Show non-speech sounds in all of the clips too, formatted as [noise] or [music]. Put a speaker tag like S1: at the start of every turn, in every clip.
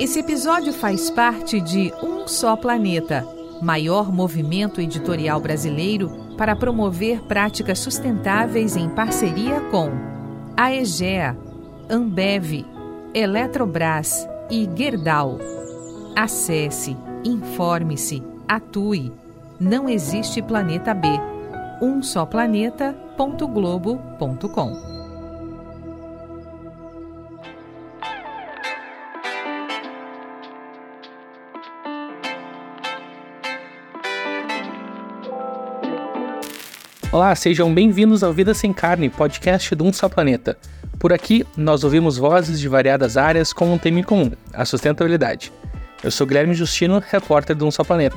S1: Esse episódio faz parte de Um Só Planeta, maior movimento editorial brasileiro para promover práticas sustentáveis em parceria com a EGEA, Ambev, Eletrobras e Gerdau. Acesse, informe-se, atue. Não existe planeta B. Um só planeta.globo.com.
S2: Olá, sejam bem-vindos ao Vida Sem Carne, podcast do Um Só Planeta. Por aqui, nós ouvimos vozes de variadas áreas com um tema em comum, a sustentabilidade. Eu sou Guilherme Justino, repórter do Um Só Planeta.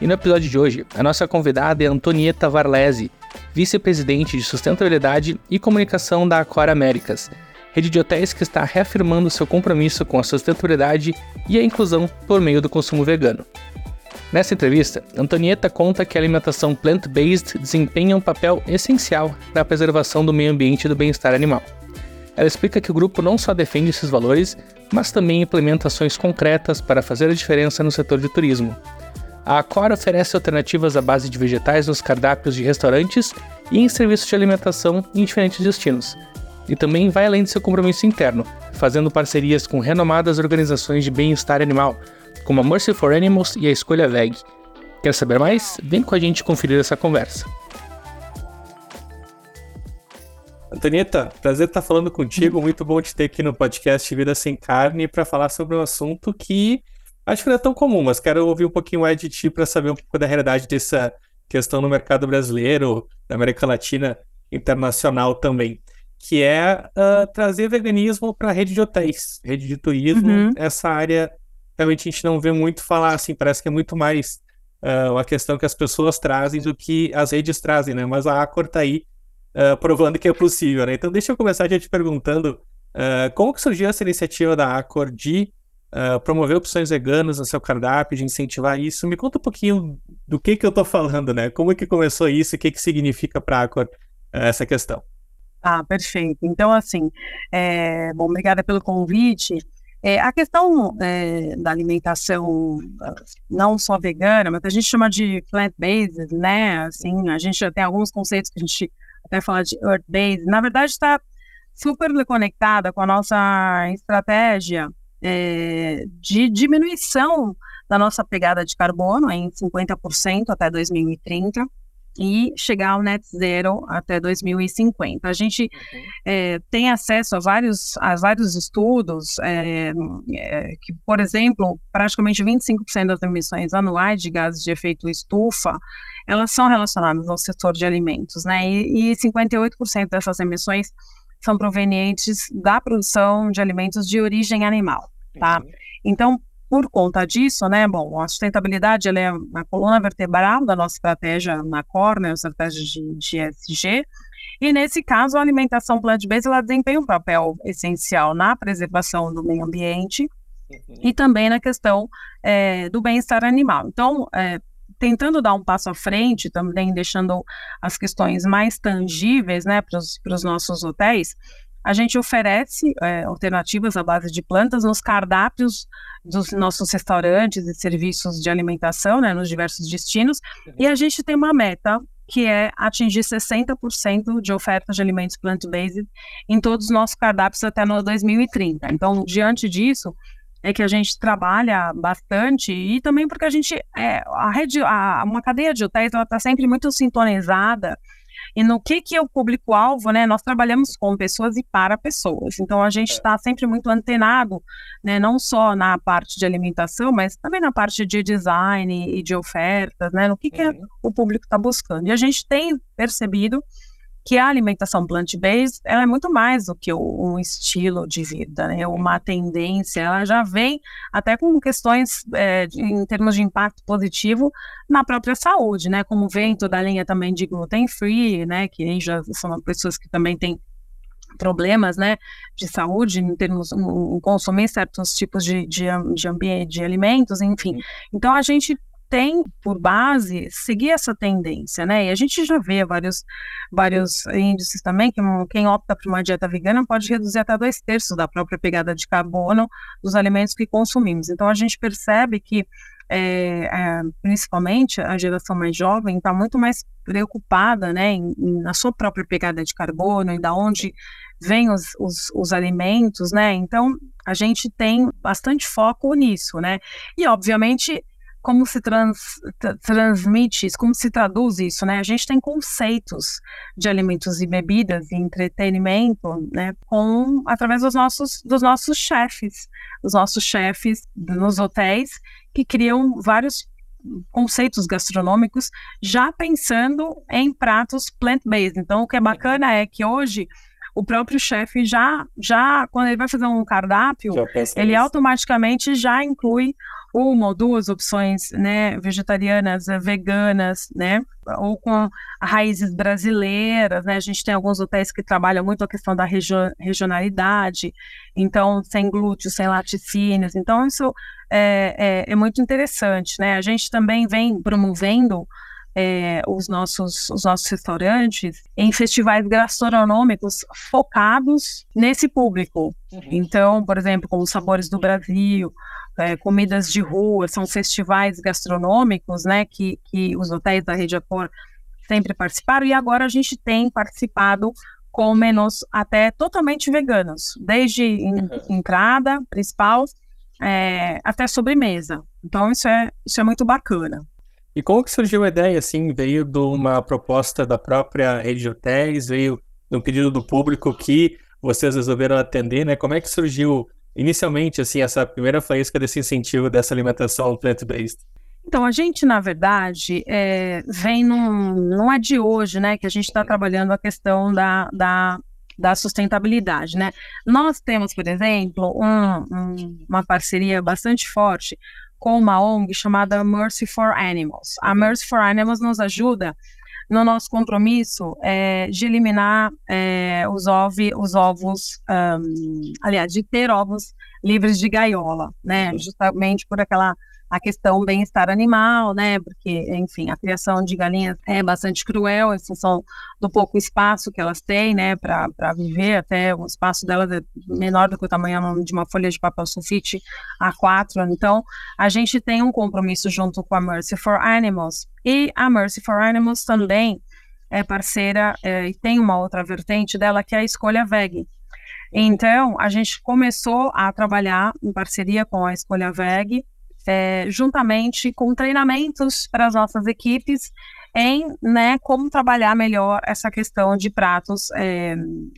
S2: E no episódio de hoje, a nossa convidada é Antonieta Varlese, vice-presidente de sustentabilidade e comunicação da Accor Américas, rede de hotéis que está reafirmando seu compromisso com a sustentabilidade e a inclusão por meio do consumo vegano. Nessa entrevista, Antonieta conta que a alimentação plant-based desempenha um papel essencial para a preservação do meio ambiente e do bem-estar animal. Ela explica que o grupo não só defende esses valores, mas também implementa ações concretas para fazer a diferença no setor de turismo. A Accor oferece alternativas à base de vegetais nos cardápios de restaurantes e em serviços de alimentação em diferentes destinos. E também vai além de seu compromisso interno, fazendo parcerias com renomadas organizações de bem-estar animal, como a Mercy for Animals e a Escolha Veg. Quer saber mais? Vem com a gente conferir essa conversa. Antonieta, prazer estar falando contigo. Muito bom te ter aqui no podcast Vida Sem Carne para falar sobre um assunto que acho que não é tão comum, mas quero ouvir um pouquinho mais de ti para saber um pouco da realidade dessa questão no mercado brasileiro, da América Latina, internacional também, que é uh, trazer veganismo para a rede de hotéis, rede de turismo, uhum. essa área realmente a gente não vê muito falar assim, parece que é muito mais uh, uma questão que as pessoas trazem do que as redes trazem, né? Mas a Acor tá aí uh, provando que é possível, né? Então deixa eu começar já te perguntando uh, como que surgiu essa iniciativa da Acor de promover opções veganas no seu cardápio, de incentivar isso. Me conta um pouquinho do que que eu tô falando, né? Como que começou isso e o que que significa para a Acor essa questão?
S3: Ah, perfeito. Então, assim, é... bom, obrigada pelo convite. É, a questão é, da alimentação não só vegana, mas a gente chama de plant-based, né? Assim, a gente tem alguns conceitos que a gente até fala de earth-based. Na verdade, está super conectada com a nossa estratégia é, de diminuição da nossa pegada de carbono em 50% até 2030 e chegar ao net zero até 2050. A gente uhum. é, tem acesso a vários, a vários estudos é, é, que, por exemplo, praticamente 25% das emissões anuais de gases de efeito estufa elas são relacionadas ao setor de alimentos, né? E, e 58% dessas emissões são provenientes da produção de alimentos de origem animal, tá? Uhum. Então, por conta disso, né, bom, a sustentabilidade é a coluna vertebral da nossa estratégia na COR, né, a estratégia de, de ESG, e nesse caso a alimentação plant-based ela desempenha um papel essencial na preservação do meio ambiente uhum. e também na questão é, do bem-estar animal. Então, é, tentando dar um passo à frente, também deixando as questões mais tangíveis, né, para os nossos hotéis, a gente oferece é, alternativas à base de plantas nos cardápios dos nossos restaurantes e serviços de alimentação, né, nos diversos destinos, e a gente tem uma meta que é atingir 60% de ofertas de alimentos plant-based em todos os nossos cardápios até no 2030. Então, diante disso, é que a gente trabalha bastante e também porque a gente é a rede, a, uma cadeia de hotéis, ela está sempre muito sintonizada e no que, que é o público-alvo, né? Nós trabalhamos com pessoas e para pessoas. Então a gente está é. sempre muito antenado, né? Não só na parte de alimentação, mas também na parte de design e de ofertas, né? No que, que é, uhum. o público está buscando. E a gente tem percebido que a alimentação plant-based ela é muito mais do que um estilo de vida, né? uma tendência, ela já vem até com questões é, de, em termos de impacto positivo na própria saúde, né? Como vem toda a linha também de gluten free, né? Que já são pessoas que também têm problemas, né, de saúde em termos em consumir certos tipos de, de, de ambiente, de alimentos, enfim. Então a gente tem por base seguir essa tendência, né? E a gente já vê vários, vários índices também que quem opta por uma dieta vegana pode reduzir até dois terços da própria pegada de carbono dos alimentos que consumimos. Então a gente percebe que é, é, principalmente a geração mais jovem está muito mais preocupada, né, em, em, na sua própria pegada de carbono e da onde vêm os, os, os alimentos, né? Então a gente tem bastante foco nisso, né? E obviamente como se trans, transmite isso, como se traduz isso, né? A gente tem conceitos de alimentos e bebidas e entretenimento, né? Com através dos nossos dos nossos chefes, os nossos chefes nos hotéis que criam vários conceitos gastronômicos já pensando em pratos plant-based. Então, o que é bacana é que hoje o próprio chefe já, já quando ele vai fazer um cardápio, ele automaticamente já inclui uma ou duas opções, né, vegetarianas, eh, veganas, né, ou com raízes brasileiras, né, a gente tem alguns hotéis que trabalham muito a questão da regionalidade, então sem glúten, sem laticínios, então isso é, é, é muito interessante, né, a gente também vem promovendo é, os, nossos, os nossos restaurantes em festivais gastronômicos focados nesse público. Uhum. Então, por exemplo, como Sabores do Brasil, é, comidas de rua, são festivais gastronômicos, né, que, que os hotéis da Rede Accor sempre participaram, e agora a gente tem participado com menus até totalmente veganos, desde in, entrada principal é, até sobremesa. Então isso é, isso é muito bacana.
S2: E como que surgiu a ideia, assim, veio de uma proposta da própria rede de hotéis, veio de um pedido do público que vocês resolveram atender, né? Como é que surgiu inicialmente, assim, essa primeira faísca desse incentivo dessa alimentação plant-based?
S3: Então, a gente, na verdade, é, vem num, não é de hoje, né, que a gente está trabalhando a questão da, da, da, sustentabilidade, né. Nós temos, por exemplo, um, um, uma parceria bastante forte com uma ONG chamada Mercy for Animals. A uhum. Mercy for Animals nos ajuda no nosso compromisso é, de eliminar é, os, ove, os ovos, um, aliás, de ter ovos livres de gaiola, né? Justamente por aquela a questão bem-estar animal, né? Porque, enfim, a criação de galinhas é bastante cruel em função do pouco espaço que elas têm, né? Para viver, até o espaço delas é menor do que o tamanho de uma folha de papel sulfite A4. Então, a gente tem um compromisso junto com a Mercy for Animals. E a Mercy for Animals também é parceira é, e tem uma outra vertente dela que é a Escolha Veg. Então, a gente começou a trabalhar em parceria com a Escolha Veg é, juntamente com treinamentos para as nossas equipes em né, como trabalhar melhor essa questão de pratos é,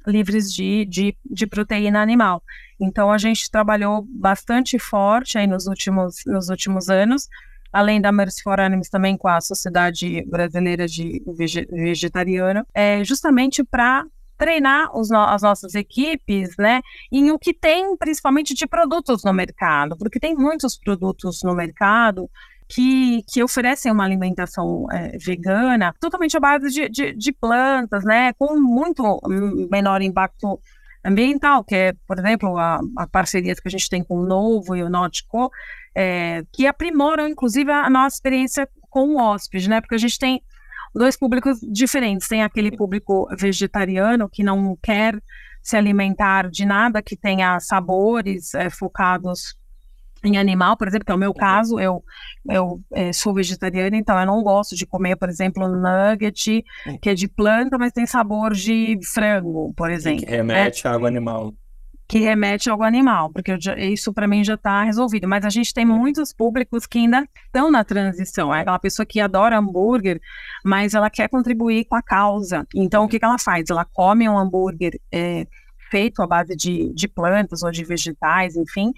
S3: livres de, de, de, proteína animal. Então, a gente trabalhou bastante forte aí nos últimos, nos últimos anos, além da Mercy for Animals, também com a Sociedade Brasileira de Vegetariana, é, justamente para treinar no as nossas equipes, né, em o que tem principalmente de produtos no mercado, porque tem muitos produtos no mercado que, que oferecem uma alimentação é, vegana totalmente à base de, de, de, plantas, né, com muito menor impacto ambiental, que é, por exemplo, a, a parceria que a gente tem com o Novo e o Nautico, é, que aprimoram, inclusive, a nossa experiência com o hóspede, né, porque a gente tem dois públicos diferentes. Tem aquele público vegetariano que não quer se alimentar de nada que tenha sabores é, focados em animal, por exemplo, que é o meu caso, eu, eu é, sou vegetariana, então eu não gosto de comer, por exemplo, nugget, que é de planta, mas tem sabor de frango, por exemplo.
S2: Que remete né? a água animal
S3: que remete ao animal, porque isso para mim já está resolvido. Mas a gente tem muitos públicos que ainda estão na transição. É aquela pessoa que adora hambúrguer, mas ela quer contribuir com a causa. Então, o que, que ela faz? Ela come um hambúrguer é, feito à base de, de plantas ou de vegetais, enfim,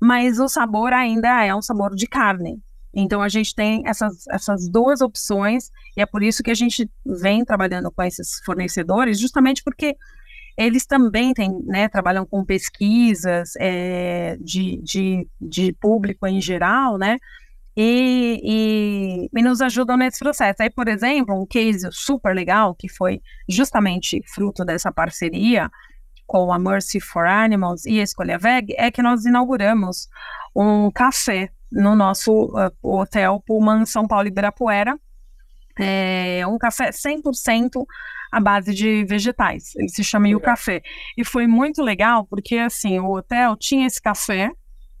S3: mas o sabor ainda é um sabor de carne. Então, a gente tem essas, essas duas opções, e é por isso que a gente vem trabalhando com esses fornecedores, justamente porque eles também têm, né, trabalham com pesquisas é, de, de, de público em geral, né, e, e, e, nos ajudam nesse processo. Aí, por exemplo, um case super legal, que foi justamente fruto dessa parceria com a Mercy for Animals e a Escolha Veg, é que nós inauguramos um café no nosso uh, hotel Pullman São Paulo Ibirapuera. É um café 100% à base de vegetais. Ele se chama o Café. E foi muito legal porque, assim, o hotel tinha esse café,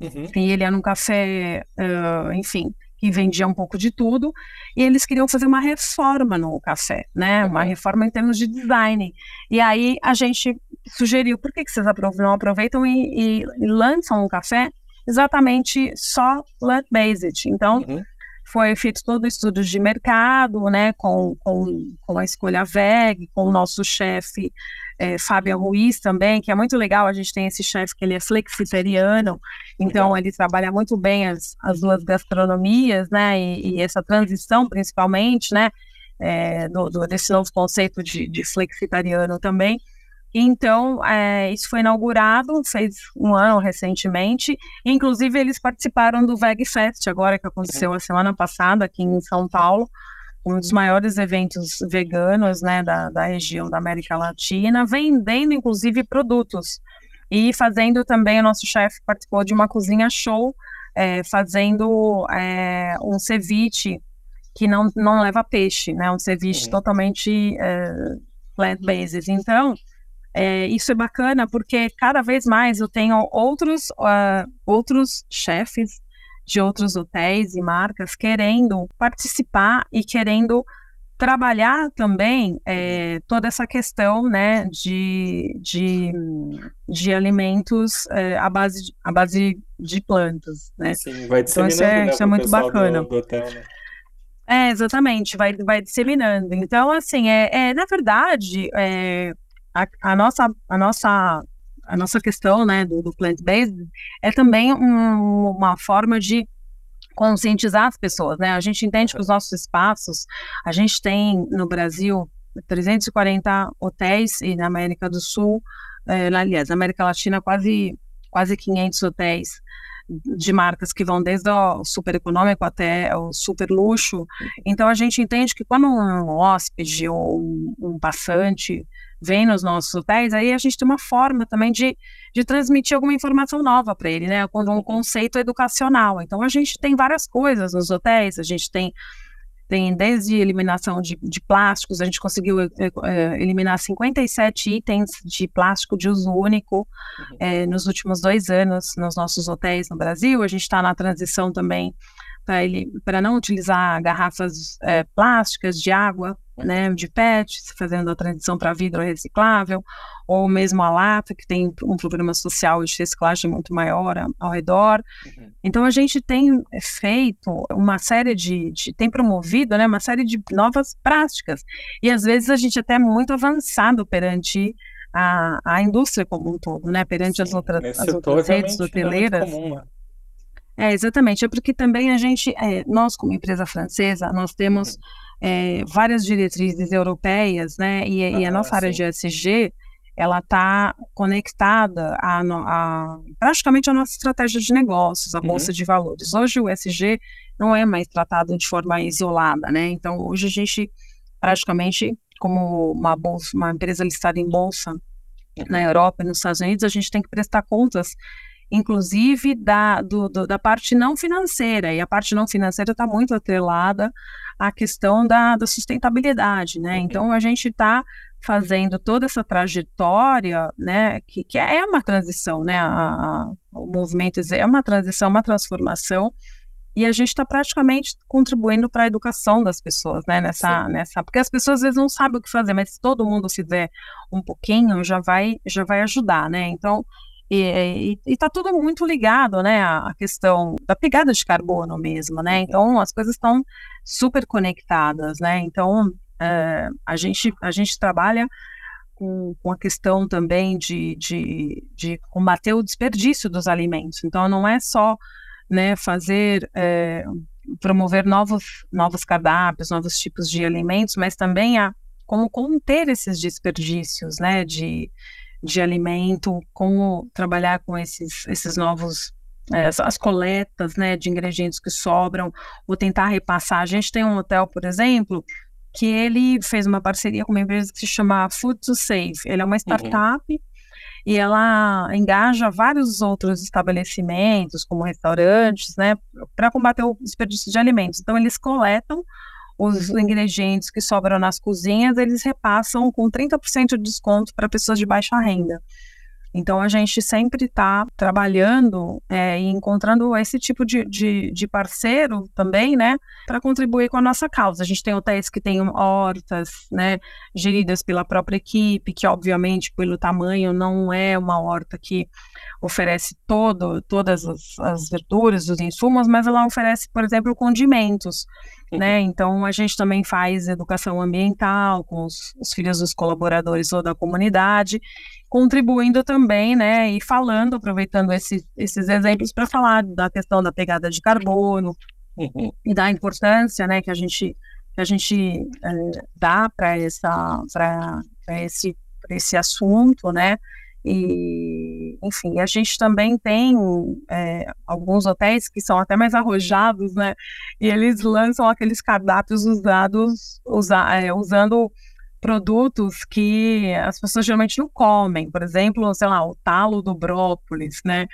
S3: uhum. e ele era um café, uh, enfim, que vendia um pouco de tudo, e eles queriam fazer uma reforma no café, né? Uma reforma em termos de design. E aí a gente sugeriu, por que, que vocês não aproveitam e, e, e lançam um café exatamente só plant-based? Então, uhum foi feito todo o estudo de mercado, né, com, com, com a escolha VEG, com o nosso chefe é, Fábio Ruiz também, que é muito legal, a gente tem esse chefe que ele é flexitariano, então ele trabalha muito bem as, as duas gastronomias, né, e, e essa transição principalmente, né, é, do, do, desse novo conceito de, de flexitariano também, então, é, isso foi inaugurado, fez um ano recentemente. Inclusive, eles participaram do Veg Fest, agora que aconteceu a semana passada aqui em São Paulo, um dos maiores eventos veganos né, da, da região da América Latina, vendendo inclusive produtos. E fazendo também, o nosso chefe participou de uma cozinha show, é, fazendo é, um ceviche que não, não leva peixe, né? Um ceviche totalmente é, plant-based. Então, é, isso é bacana porque cada vez mais eu tenho outros, uh, outros chefes de outros hotéis e marcas querendo participar e querendo trabalhar também é, toda essa questão né, de, de, de alimentos é, à, base de, à base de plantas. Né?
S2: Sim, vai então, isso é,
S3: né, isso é muito bacana. Do, do hotel, né? É, exatamente, vai, vai disseminando. Então, assim, é, é na verdade, é, a, a, nossa, a, nossa, a nossa questão né, do, do plant-based é também um, uma forma de conscientizar as pessoas, né? A gente entende que os nossos espaços, a gente tem no Brasil 340 hotéis e na América do Sul, é, aliás, na América Latina quase quase 500 hotéis de marcas que vão desde o super econômico até o super luxo. Então a gente entende que quando um hóspede ou um, um passante vem nos nossos hotéis, aí a gente tem uma forma também de, de transmitir alguma informação nova para ele, né? Um uhum. conceito educacional. Então, a gente tem várias coisas nos hotéis, a gente tem tem desde eliminação de, de plásticos, a gente conseguiu é, eliminar 57 itens de plástico de uso único uhum. é, nos últimos dois anos nos nossos hotéis no Brasil. A gente está na transição também para não utilizar garrafas é, plásticas de água, né, de PET, fazendo a transição para vidro reciclável, ou mesmo a lata, que tem um programa social de reciclagem muito maior ao redor. Uhum. Então a gente tem feito uma série de, de, tem promovido, né, uma série de novas práticas. E às vezes a gente até é muito avançado perante a, a indústria como um todo, né, perante Sim, as outras, as outras redes hoteleiras. Comum, né? É, exatamente. É porque também a gente, é, nós como empresa francesa, nós temos é, várias diretrizes europeias, né? E, ah, e a ah, nossa sim. área de ESG, ela está conectada a, a, praticamente a nossa estratégia de negócios, a uhum. bolsa de valores. Hoje o ESG não é mais tratado de forma isolada, né? Então hoje a gente praticamente como uma bolsa, uma empresa listada em bolsa na uhum. Europa e nos Estados Unidos, a gente tem que prestar contas inclusive da, do, do, da parte não financeira, e a parte não financeira está muito atrelada à questão da, da sustentabilidade, né? Uhum. Então a gente está fazendo toda essa trajetória, né, que, que é uma transição, né, a, a, o movimento é uma transição, uma transformação, e a gente está praticamente contribuindo para a educação das pessoas, né, nessa, nessa, porque as pessoas às vezes não sabem o que fazer, mas se todo mundo fizer um pouquinho, já vai, já vai ajudar, né, então e está tudo muito ligado, né, à questão da pegada de carbono mesmo, né? Então as coisas estão super conectadas, né? Então é, a gente a gente trabalha com, com a questão também de, de, de combater o desperdício dos alimentos. Então não é só né, fazer é, promover novos novos cardápios, novos tipos de alimentos, mas também a como conter esses desperdícios, né? De de alimento, como trabalhar com esses, esses novos é, as coletas né, de ingredientes que sobram, ou tentar repassar. A gente tem um hotel, por exemplo, que ele fez uma parceria com uma empresa que se chama Food to Save. Ele é uma uhum. startup uhum. e ela engaja vários outros estabelecimentos, como restaurantes, né, para combater o desperdício de alimentos. Então, eles coletam os ingredientes que sobram nas cozinhas, eles repassam com 30% de desconto para pessoas de baixa renda. Então, a gente sempre está trabalhando é, e encontrando esse tipo de, de, de parceiro também, né, para contribuir com a nossa causa. A gente tem hotéis que têm hortas, né, geridas pela própria equipe, que, obviamente, pelo tamanho, não é uma horta que oferece todo, todas as, as verduras, os insumos, mas ela oferece, por exemplo, condimentos. Né? Uhum. Então, a gente também faz educação ambiental com os, os filhos dos colaboradores ou da comunidade, contribuindo também, né, e falando, aproveitando esse, esses exemplos para falar da questão da pegada de carbono uhum. e da importância, né, que a gente que a gente é, dá para essa para esse pra esse assunto, né, e, enfim, a gente também tem é, alguns hotéis que são até mais arrojados, né? E eles lançam aqueles cardápios usados, usa, é, usando produtos que as pessoas geralmente não comem. Por exemplo, sei lá, o talo do brócolis, né?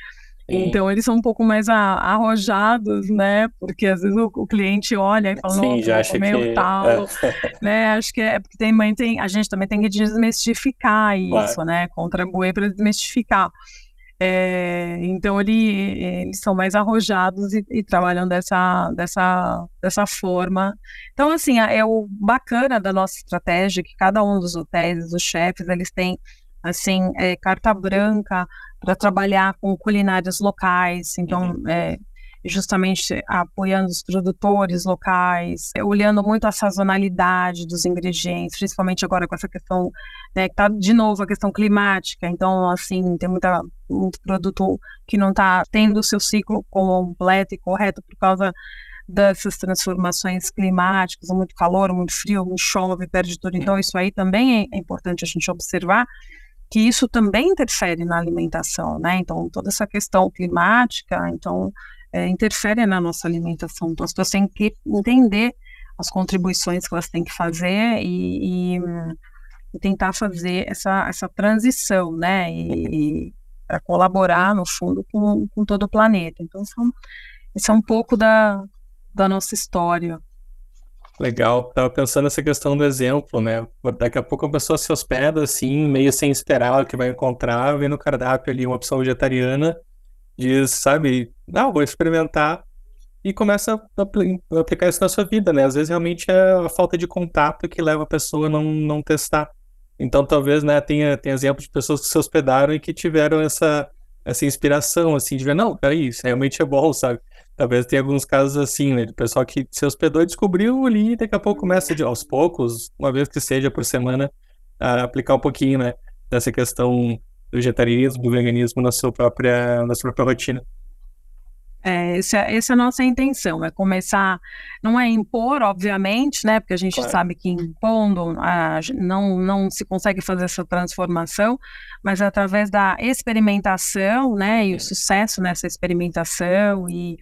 S3: Então eles são um pouco mais arrojados, né? Porque às vezes o, o cliente olha e fala, Sim, já acha que... o tal, [laughs] né? Acho que é porque tem, tem, a gente também tem que desmistificar isso, claro. né? Contribuir para desmistificar. É, então ele, eles são mais arrojados e, e, trabalham dessa, dessa, dessa forma. Então, assim, é o bacana da nossa estratégia que cada um dos hotéis, os chefes, eles têm assim é, carta branca para trabalhar com culinárias locais, então uhum. é, justamente apoiando os produtores locais, é, olhando muito a sazonalidade dos ingredientes, principalmente agora com essa questão, né, que tá de novo a questão climática, então assim, tem muita, muito produto que não está tendo o seu ciclo completo e correto por causa dessas transformações climáticas, muito calor, muito frio, muito chove, perde tudo, então isso aí também é importante a gente observar, que isso também interfere na alimentação, né? Então, toda essa questão climática, então, é, interfere na nossa alimentação. Então, as pessoas têm que entender as contribuições que elas têm que fazer e, e, e tentar fazer essa, essa transição, né? E, para colaborar, no fundo, com, com todo o planeta. Então, são, esse é um pouco da, da nossa história.
S2: Legal, tava pensando nessa questão do exemplo, né? Daqui a pouco a pessoa se hospeda assim, meio sem esperar o que vai encontrar, vê no cardápio ali uma opção vegetariana, diz, sabe, não, vou experimentar e começa a aplicar isso na sua vida, né? Às vezes realmente é a falta de contato que leva a pessoa a não, não testar. Então talvez, né, tenha, tenha exemplos de pessoas que se hospedaram e que tiveram essa, essa inspiração, assim, de ver, não, peraí, isso realmente é bom, sabe? Talvez tenha alguns casos assim, né? De pessoal que se hospedou e descobriu ali e daqui a pouco começa de, aos poucos, uma vez que seja por semana, a aplicar um pouquinho, né? Dessa questão do vegetarianismo, do veganismo na sua própria, na sua própria rotina.
S3: É, essa, essa é a nossa intenção, é começar, não é impor, obviamente, né, porque a gente claro. sabe que impondo a, não, não se consegue fazer essa transformação, mas através da experimentação, né, e o sucesso nessa experimentação e,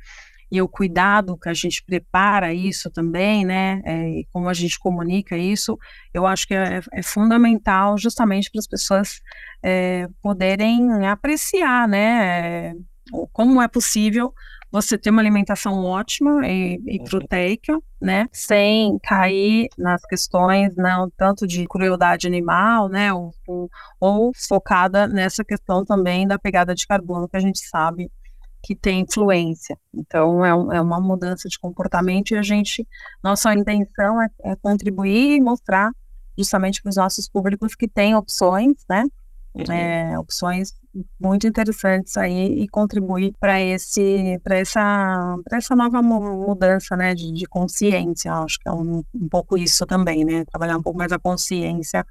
S3: e o cuidado que a gente prepara isso também, né, é, e como a gente comunica isso, eu acho que é, é fundamental justamente para as pessoas é, poderem apreciar, né, é, como é possível você ter uma alimentação ótima e, e uhum. proteica, né, sem cair nas questões não tanto de crueldade animal, né, ou, ou focada nessa questão também da pegada de carbono que a gente sabe que tem influência. Então, é, um, é, uma mudança de comportamento e a gente, nossa intenção é, é contribuir e mostrar justamente para os nossos públicos que tem opções, né? Uhum. É, opções muito interessantes aí e contribuir para esse para essa para essa nova mudança né de, de consciência. Acho que é um, um, pouco isso também né trabalhar um pouco mais a consciência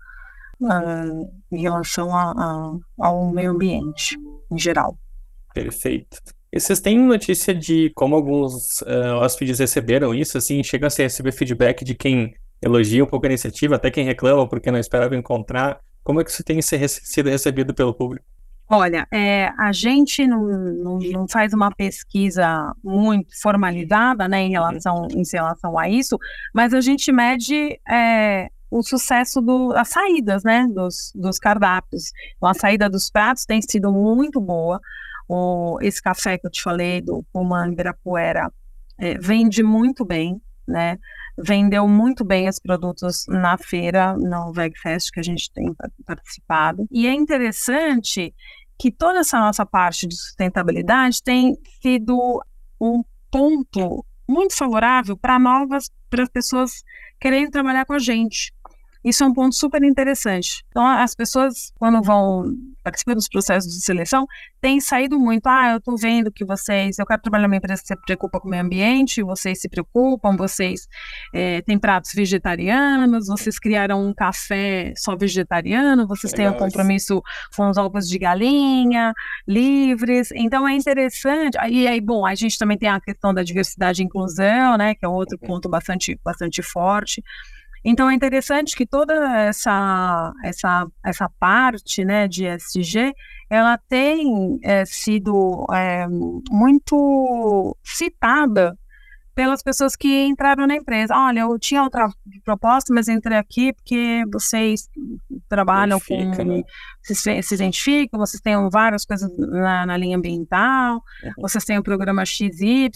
S3: uh, em relação a, a, ao meio ambiente em geral.
S2: Perfeito. E vocês têm notícia de como alguns uh, hóspedes receberam isso assim chega a receber feedback de quem elogia um pouco a iniciativa até quem reclama porque não esperava encontrar como é que isso tem sido recebido pelo público
S3: Olha, é, a gente não, não, não, faz uma pesquisa muito formalizada né, em, relação, em relação a isso, mas a gente mede é, o sucesso das saídas, né, dos, dos cardápios. Então, a saída dos pratos tem sido muito boa. O, esse café que eu te falei, do Puman Ibirapuera, é, vende muito bem, né? Vendeu muito bem os produtos na feira, no VegFest, que a gente tem participado. E é interessante que toda essa nossa parte de sustentabilidade tem sido um ponto muito favorável para novas, para as pessoas quererem trabalhar com a gente. Isso é um ponto super interessante. Então, as pessoas, quando vão participar dos processos de seleção, têm saído muito. Ah, eu estou vendo que vocês, eu quero trabalhar numa empresa que se preocupa com o meio ambiente, vocês se preocupam, vocês é, têm pratos vegetarianos, vocês criaram um café só vegetariano, vocês têm um compromisso com os ovos de galinha, livres. Então, é interessante. E aí, bom, a gente também tem a questão da diversidade e inclusão, né, que é outro uhum. ponto bastante, bastante forte. Então é interessante que toda essa essa essa parte, né, de SG, ela tem é, sido é, muito citada pelas pessoas que entraram na empresa. Olha, eu tinha outra proposta, mas entrei aqui porque vocês trabalham Identifica, com. Né? Se, se identificam, vocês têm várias coisas na, na linha ambiental, uhum. vocês têm o programa XY,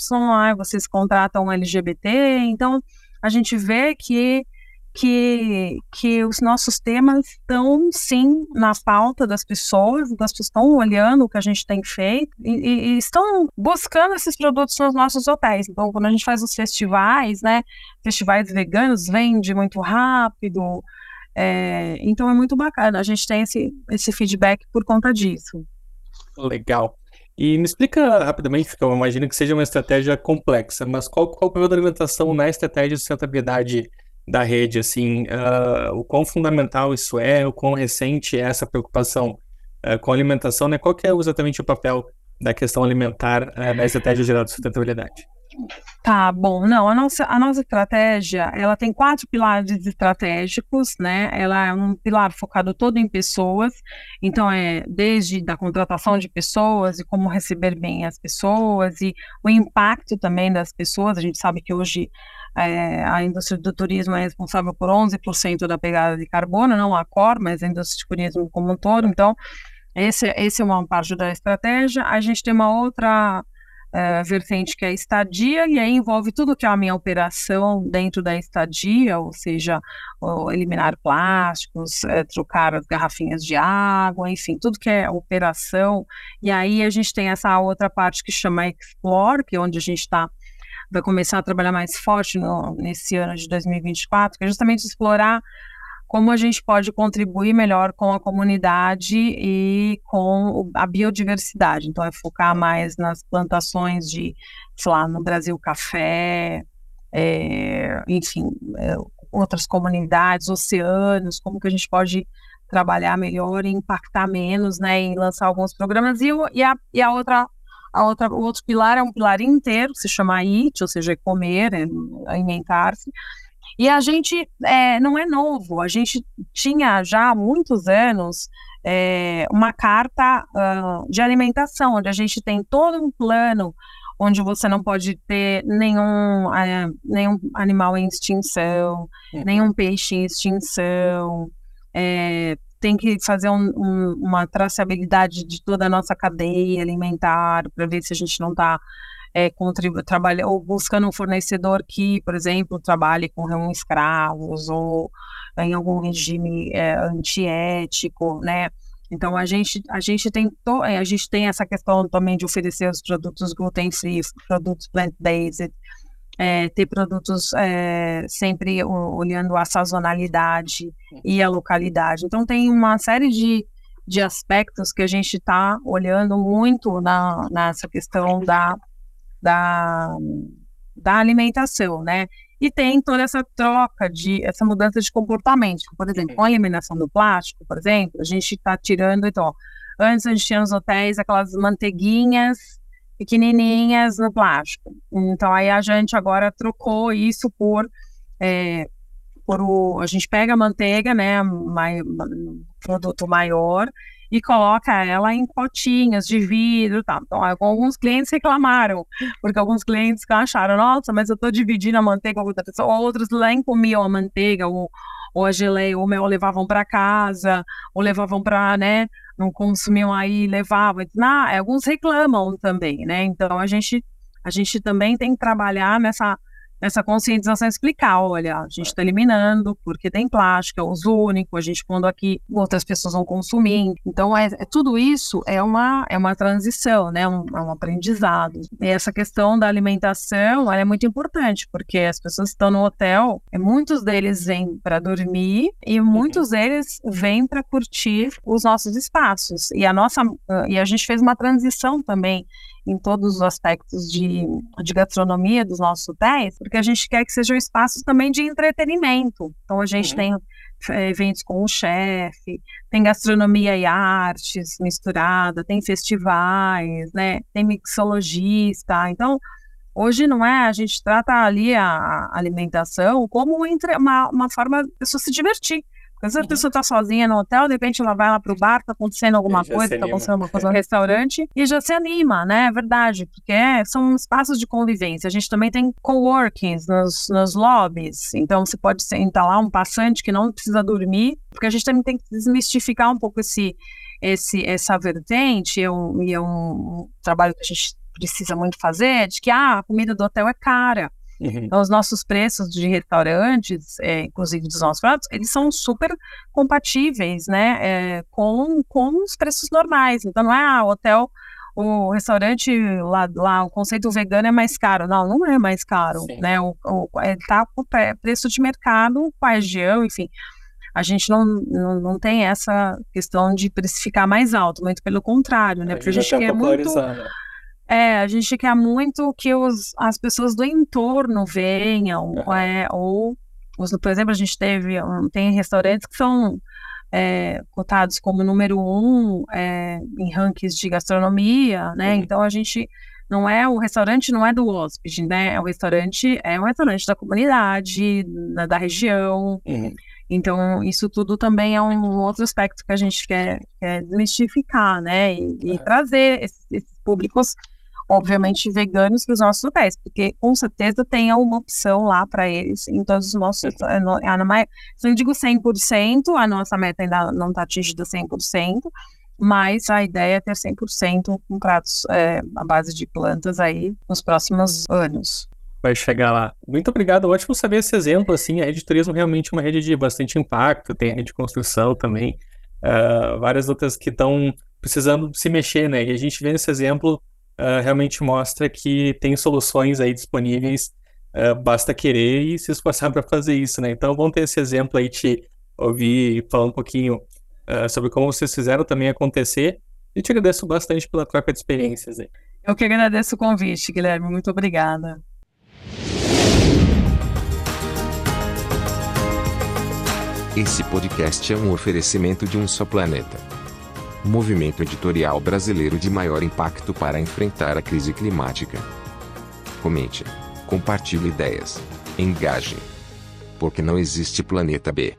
S3: vocês contratam LGBT. Então, a gente vê que que, que os nossos temas estão, sim, na pauta das pessoas, as pessoas estão olhando o que a gente tem feito e, e, e, estão buscando esses produtos nos nossos hotéis. Então, quando a gente faz os festivais, né, festivais veganos, vende muito rápido, é, então é muito bacana, a gente tem esse, esse feedback por conta disso.
S2: Legal. E me explica rapidamente, porque eu imagino que seja uma estratégia complexa, mas qual, qual o papel da alimentação na estratégia de sustentabilidade da rede, assim, uh, o quão fundamental isso é, o quão recente é essa preocupação uh, com a alimentação, né? Qual que é exatamente o papel da questão alimentar uh, na estratégia geral de sustentabilidade?
S3: Tá, bom, não, a nossa, a nossa estratégia, ela tem quatro pilares estratégicos, né, ela é um pilar focado todo em pessoas, então é desde da contratação de pessoas e como receber bem as pessoas e o impacto também das pessoas, a gente sabe que hoje é, a indústria do turismo é responsável por 11% da pegada de carbono, não a Cor, mas a indústria de turismo como um todo. Então, esse, esse é uma parte da estratégia. A gente tem uma outra é, vertente que é estadia, e aí envolve tudo que é a minha operação dentro da estadia, ou seja, eliminar plásticos, é, trocar as garrafinhas de água, enfim, tudo que é operação. E aí a gente tem essa outra parte que chama Explore, que é onde a gente está vai começar a trabalhar mais forte no, nesse ano de 2024, que é justamente explorar como a gente pode contribuir melhor com a comunidade e com a biodiversidade. Então, é focar mais nas plantações de, sei lá, no Brasil, café, é, enfim, é, outras comunidades, oceanos, como que a gente pode trabalhar melhor e impactar menos, né, em lançar alguns programas. E, e, a, e a outra a outra, o outro pilar é um pilar inteiro, que se chama IT, ou seja, é comer, é alimentar-se. E a gente é, não é novo, a gente tinha já há muitos anos é, uma carta uh, de alimentação, onde a gente tem todo um plano onde você não pode ter nenhum, uh, nenhum animal em extinção, é. nenhum peixe em extinção, é, tem que fazer um, um, uma traçabilidade de toda a nossa cadeia alimentar para ver se a gente não está é, trabalha, ou buscando um fornecedor que, por exemplo, trabalhe com escravos ou em algum regime é, antiético, né? Então a gente a gente tem to, é, a gente tem essa questão também de oferecer os produtos gluten free, produtos plant based, é, ter produtos é, sempre olhando a sazonalidade e a localidade. Então, tem uma série de, de aspectos que a gente está olhando muito na, nessa questão da, da, da alimentação, né? E tem toda essa troca de essa mudança de comportamento. Por exemplo, com a eliminação do plástico, por exemplo, a gente está tirando, então, antes a gente tinha nos hotéis aquelas manteiguinhas pequenininhas no plástico. Então aí a gente agora trocou isso por é, por o, a gente pega a manteiga, né, mai, produto maior e coloca ela em potinhas de vidro, tá? Então alguns clientes reclamaram porque alguns clientes acharam, nossa, mas eu estou dividindo a manteiga com outra pessoa, outros nem comiam a manteiga ou ou a geleia ou levavam para casa, ou levavam para, né, não consumiam aí, levavam. Ah, alguns reclamam também, né? Então a gente a gente também tem que trabalhar nessa essa conscientização explicar, olha, a gente está eliminando porque tem plástico, é uso único, a gente pondo aqui, outras pessoas vão consumir. Então, é, é tudo isso é uma, é uma transição, né? Um, é um aprendizado. E essa questão da alimentação é muito importante, porque as pessoas estão no hotel, e muitos deles vêm para dormir e muitos deles vêm para curtir os nossos espaços. E a nossa e a gente fez uma transição também em todos os aspectos de, de gastronomia dos nossos hotéis, porque a gente quer que sejam espaços também de entretenimento. Então, a gente uhum. tem é, eventos com o chefe, tem gastronomia e artes misturada, tem festivais, né, tem mixologista. Então, hoje não é, a gente trata ali a, alimentação como uma, uma forma de pessoa se divertir. Às vezes a pessoa está sozinha no hotel, de repente ela vai lá para o bar, está acontecendo alguma coisa, está acontecendo alguma coisa no restaurante e já se anima, né? É verdade, porque é, são espaços de convivência. A gente também tem coworkings nos, nos lobbies, então você pode sentar lá um passante que não precisa dormir, porque a gente também tem que desmistificar um pouco esse, esse, essa vertente, é um, e é um trabalho que a gente precisa muito fazer, de que ah, a comida do hotel é cara. Uhum. Então, os nossos preços de restaurantes, é, inclusive dos nossos pratos, eles são super compatíveis, né, é, com, com os preços normais. Então, não é ah, hotel, o restaurante lá, lá, o conceito vegano é mais caro. Não, não é mais caro, Sim. né, o, o, é, tá com preço de mercado, com a região, enfim. A gente não, não, não tem essa questão de precificar mais alto, muito pelo contrário, né, porque a gente quer muito... Né? É, a gente quer muito que os, as pessoas do entorno venham, uhum. é, ou, por exemplo, a gente teve, tem restaurantes que são é, cotados como número um é, em rankings de gastronomia, né? Uhum. Então a gente não é o restaurante não é do hóspede, né? É o restaurante é um restaurante da comunidade, da, da região. Uhum. Então isso tudo também é um outro aspecto que a gente quer, quer desmistificar, né? E, e trazer esses, esses públicos obviamente veganos para os nossos hotéis, porque com certeza tem uma opção lá para eles em todos os nossos. Eh, se eu digo 100%, a nossa meta ainda não está atingida 100%, mas a ideia é ter 100% com pratos é, à base de plantas aí nos próximos anos.
S2: Vai chegar lá. Muito obrigado, ótimo saber esse exemplo, assim, a rede de turismo realmente é uma rede de bastante impacto, tem a rede de construção também, uh, várias outras que estão precisando se mexer, né, e a gente vê esse exemplo uh, realmente mostra que tem soluções aí disponíveis, uh, basta querer e se esforçar para fazer isso, né? Então, vamos ter esse exemplo aí, te ouvir falar um pouquinho uh, sobre como vocês fizeram também acontecer. E te agradeço bastante pela troca de experiências aí.
S3: Eu que agradeço o convite, Guilherme. Muito obrigada.
S4: Esse podcast é um oferecimento de um só planeta movimento editorial brasileiro de maior impacto para enfrentar a crise climática. Comente, compartilhe ideias, engaje. Porque não existe planeta B.